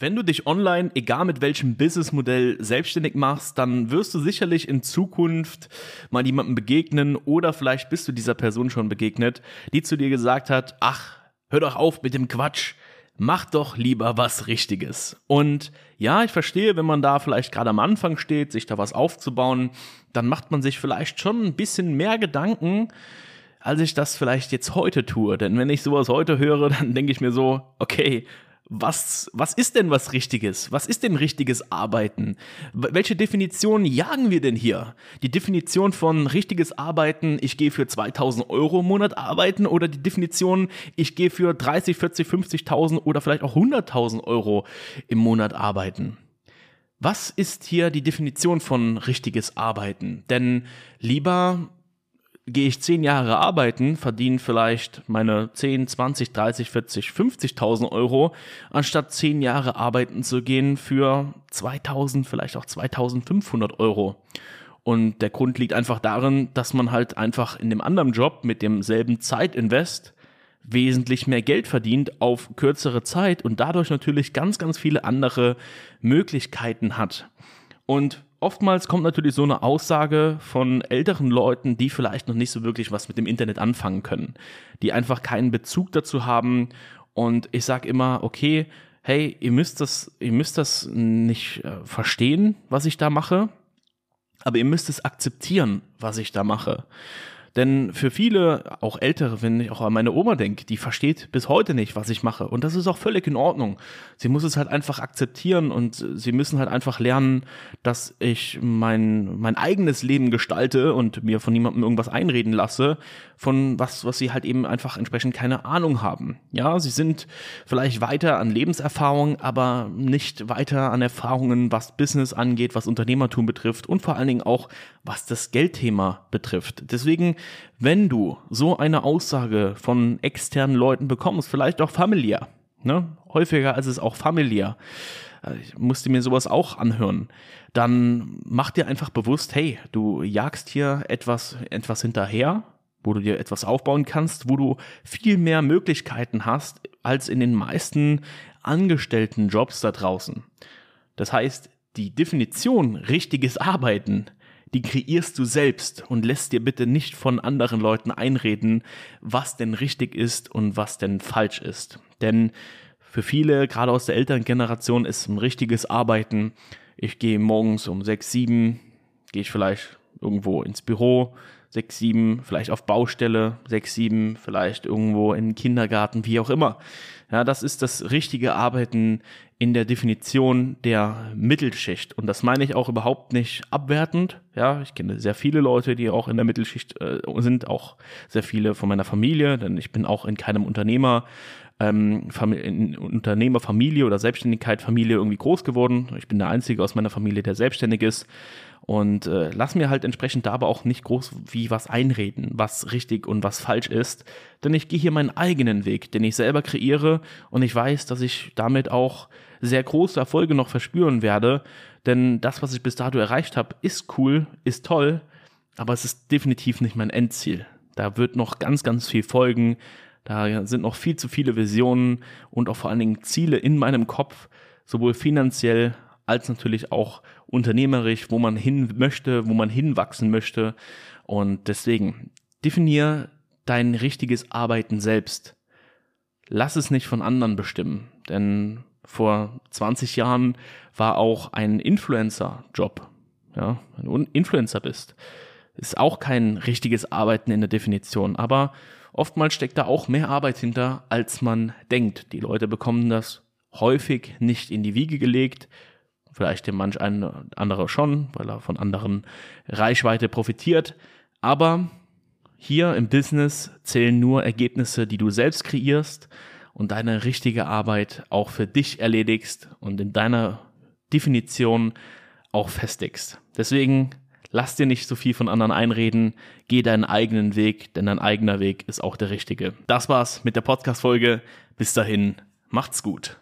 Wenn du dich online, egal mit welchem Businessmodell, selbstständig machst, dann wirst du sicherlich in Zukunft mal jemandem begegnen oder vielleicht bist du dieser Person schon begegnet, die zu dir gesagt hat, ach, hör doch auf mit dem Quatsch, mach doch lieber was Richtiges. Und ja, ich verstehe, wenn man da vielleicht gerade am Anfang steht, sich da was aufzubauen, dann macht man sich vielleicht schon ein bisschen mehr Gedanken, als ich das vielleicht jetzt heute tue. Denn wenn ich sowas heute höre, dann denke ich mir so, okay, was, was ist denn was Richtiges? Was ist denn richtiges Arbeiten? Welche Definition jagen wir denn hier? Die Definition von richtiges Arbeiten, ich gehe für 2000 Euro im Monat arbeiten oder die Definition, ich gehe für 30, 40, 50.000 oder vielleicht auch 100.000 Euro im Monat arbeiten? Was ist hier die Definition von richtiges Arbeiten? Denn lieber gehe ich zehn Jahre arbeiten, verdiene vielleicht meine 10, 20, 30, 40, 50.000 Euro, anstatt zehn Jahre arbeiten zu gehen für 2000, vielleicht auch 2500 Euro. Und der Grund liegt einfach darin, dass man halt einfach in dem anderen Job mit demselben Zeitinvest wesentlich mehr Geld verdient auf kürzere Zeit und dadurch natürlich ganz, ganz viele andere Möglichkeiten hat. Und oftmals kommt natürlich so eine Aussage von älteren Leuten, die vielleicht noch nicht so wirklich was mit dem Internet anfangen können, die einfach keinen Bezug dazu haben. Und ich sage immer, okay, hey, ihr müsst das, ihr müsst das nicht äh, verstehen, was ich da mache, aber ihr müsst es akzeptieren, was ich da mache. Denn für viele, auch ältere, wenn ich auch an meine Oma denke, die versteht bis heute nicht, was ich mache. Und das ist auch völlig in Ordnung. Sie muss es halt einfach akzeptieren und sie müssen halt einfach lernen, dass ich mein, mein eigenes Leben gestalte und mir von niemandem irgendwas einreden lasse, von was, was sie halt eben einfach entsprechend keine Ahnung haben. Ja, sie sind vielleicht weiter an Lebenserfahrung, aber nicht weiter an Erfahrungen, was Business angeht, was Unternehmertum betrifft und vor allen Dingen auch, was das Geldthema betrifft. Deswegen wenn du so eine Aussage von externen Leuten bekommst, vielleicht auch familiär, ne? häufiger als es auch familiär, äh, ich musste mir sowas auch anhören, dann mach dir einfach bewusst, hey, du jagst hier etwas, etwas hinterher, wo du dir etwas aufbauen kannst, wo du viel mehr Möglichkeiten hast als in den meisten angestellten Jobs da draußen. Das heißt, die Definition richtiges Arbeiten die kreierst du selbst und lässt dir bitte nicht von anderen Leuten einreden, was denn richtig ist und was denn falsch ist. Denn für viele, gerade aus der älteren Generation, ist ein richtiges Arbeiten. Ich gehe morgens um sechs, sieben, gehe ich vielleicht irgendwo ins Büro, sechs, sieben, vielleicht auf Baustelle, sechs, sieben, vielleicht irgendwo in Kindergarten, wie auch immer. Ja, das ist das richtige Arbeiten in der Definition der Mittelschicht. Und das meine ich auch überhaupt nicht abwertend. Ja, ich kenne sehr viele Leute, die auch in der Mittelschicht äh, sind, auch sehr viele von meiner Familie, denn ich bin auch in keinem Unternehmer, ähm, in Unternehmerfamilie oder Selbstständigkeit Familie irgendwie groß geworden. Ich bin der Einzige aus meiner Familie, der selbstständig ist. Und äh, lass mir halt entsprechend da aber auch nicht groß wie was einreden, was richtig und was falsch ist. Denn ich gehe hier meinen eigenen Weg, den ich selber kreiere und ich weiß, dass ich damit auch sehr große Erfolge noch verspüren werde. Denn das, was ich bis dato erreicht habe, ist cool, ist toll, aber es ist definitiv nicht mein Endziel. Da wird noch ganz, ganz viel folgen. Da sind noch viel zu viele Visionen und auch vor allen Dingen Ziele in meinem Kopf, sowohl finanziell als natürlich auch unternehmerisch, wo man hin möchte, wo man hinwachsen möchte. Und deswegen definier dein richtiges Arbeiten selbst. Lass es nicht von anderen bestimmen, denn vor 20 Jahren war auch ein Influencer-Job. Ja, wenn du Influencer bist, ist auch kein richtiges Arbeiten in der Definition, aber oftmals steckt da auch mehr Arbeit hinter, als man denkt. Die Leute bekommen das häufig nicht in die Wiege gelegt, vielleicht dem manch ein anderer schon, weil er von anderen Reichweite profitiert. Aber hier im Business zählen nur Ergebnisse, die du selbst kreierst und deine richtige Arbeit auch für dich erledigst und in deiner Definition auch festigst. Deswegen lass dir nicht so viel von anderen einreden, geh deinen eigenen Weg, denn dein eigener Weg ist auch der richtige. Das war's mit der Podcast-Folge. Bis dahin, macht's gut.